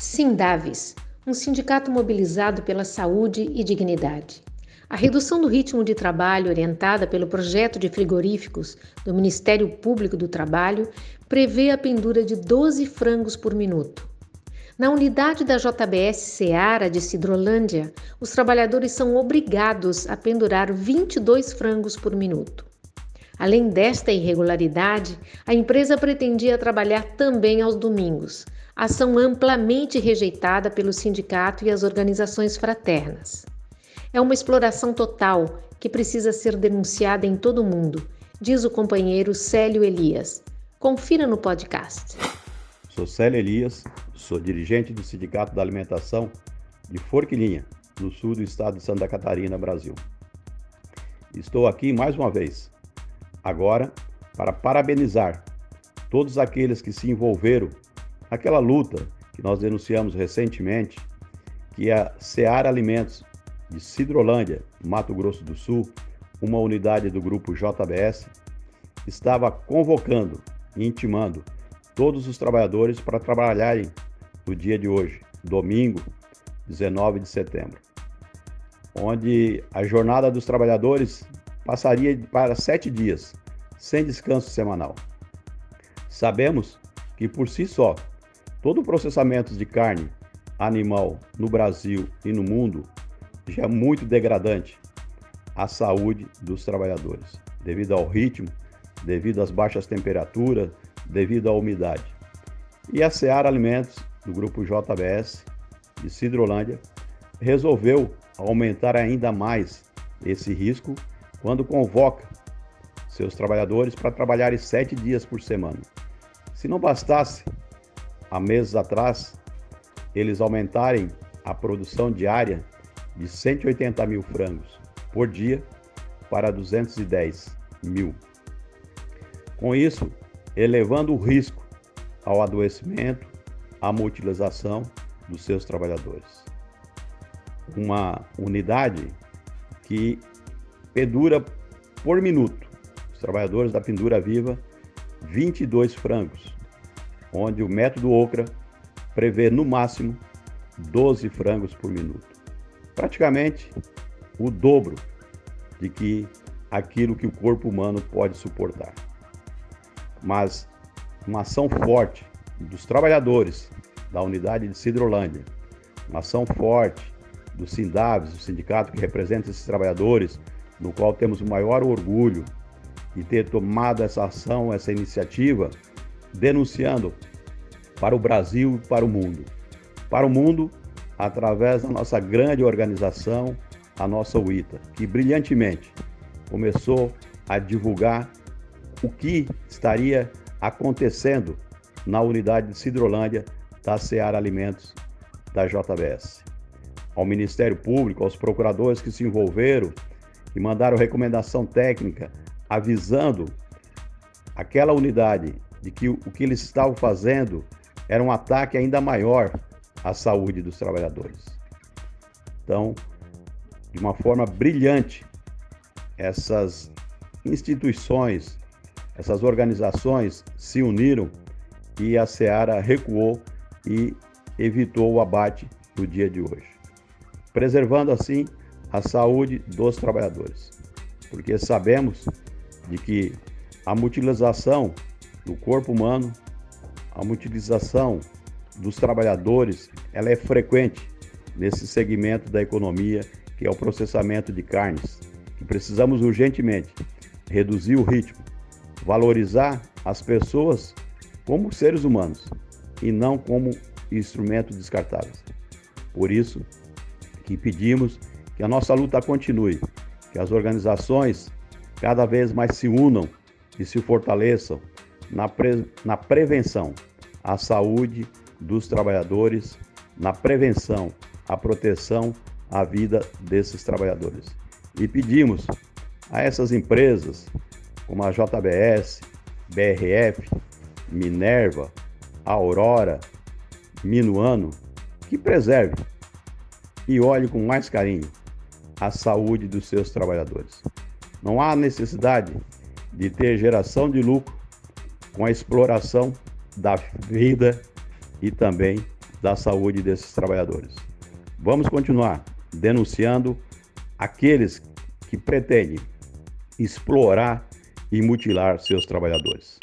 Sindaves, um sindicato mobilizado pela saúde e dignidade. A redução do ritmo de trabalho orientada pelo projeto de frigoríficos do Ministério Público do Trabalho prevê a pendura de 12 frangos por minuto. Na unidade da JBS Seara de Cidrolândia, os trabalhadores são obrigados a pendurar 22 frangos por minuto. Além desta irregularidade, a empresa pretendia trabalhar também aos domingos, ação amplamente rejeitada pelo sindicato e as organizações fraternas. É uma exploração total que precisa ser denunciada em todo o mundo, diz o companheiro Célio Elias. Confira no podcast. Sou Célio Elias, sou dirigente do Sindicato da Alimentação de Forquilinha, no sul do estado de Santa Catarina, Brasil. Estou aqui mais uma vez, agora para parabenizar todos aqueles que se envolveram naquela luta que nós denunciamos recentemente, que a Seara Alimentos de Cidrolândia, Mato Grosso do Sul, uma unidade do grupo JBS, estava convocando e intimando todos os trabalhadores para trabalharem no dia de hoje, domingo, 19 de setembro, onde a jornada dos trabalhadores passaria para sete dias, sem descanso semanal. Sabemos que por si só, todo o processamento de carne animal no Brasil e no mundo já é muito degradante à saúde dos trabalhadores, devido ao ritmo, devido às baixas temperaturas, devido à umidade. E a Seara Alimentos, do grupo JBS de Cidrolândia, resolveu aumentar ainda mais esse risco quando convoca seus trabalhadores para trabalharem sete dias por semana. Se não bastasse, há meses atrás, eles aumentarem a produção diária de 180 mil frangos por dia para 210 mil. Com isso, elevando o risco ao adoecimento, à mutilação dos seus trabalhadores. Uma unidade que pendura por minuto, os trabalhadores da pendura viva, 22 frangos, onde o método Ocra prevê no máximo 12 frangos por minuto praticamente o dobro de que aquilo que o corpo humano pode suportar. Mas uma ação forte dos trabalhadores da unidade de Cidrolândia, uma ação forte do Sindaves, o sindicato que representa esses trabalhadores, no qual temos o maior orgulho de ter tomado essa ação, essa iniciativa, denunciando para o Brasil e para o mundo. Para o mundo, através da nossa grande organização, a nossa UITA, que brilhantemente começou a divulgar o que estaria acontecendo na unidade de Cidrolândia da Seara Alimentos da JBS. Ao Ministério Público, aos procuradores que se envolveram e mandaram recomendação técnica avisando aquela unidade de que o que eles estavam fazendo era um ataque ainda maior a saúde dos trabalhadores. Então, de uma forma brilhante, essas instituições, essas organizações se uniram e a Seara recuou e evitou o abate do dia de hoje, preservando assim a saúde dos trabalhadores, porque sabemos de que a mutilação do corpo humano, a mutilização dos trabalhadores, ela é frequente nesse segmento da economia que é o processamento de carnes. E precisamos urgentemente reduzir o ritmo, valorizar as pessoas como seres humanos e não como instrumentos descartáveis. Por isso que pedimos que a nossa luta continue, que as organizações cada vez mais se unam e se fortaleçam na, pre na prevenção à saúde dos trabalhadores na prevenção, a proteção à vida desses trabalhadores. E pedimos a essas empresas, como a JBS, BRF, Minerva, Aurora, Minuano, que preserve e olhe com mais carinho a saúde dos seus trabalhadores. Não há necessidade de ter geração de lucro com a exploração da vida e também da saúde desses trabalhadores. Vamos continuar denunciando aqueles que pretendem explorar e mutilar seus trabalhadores.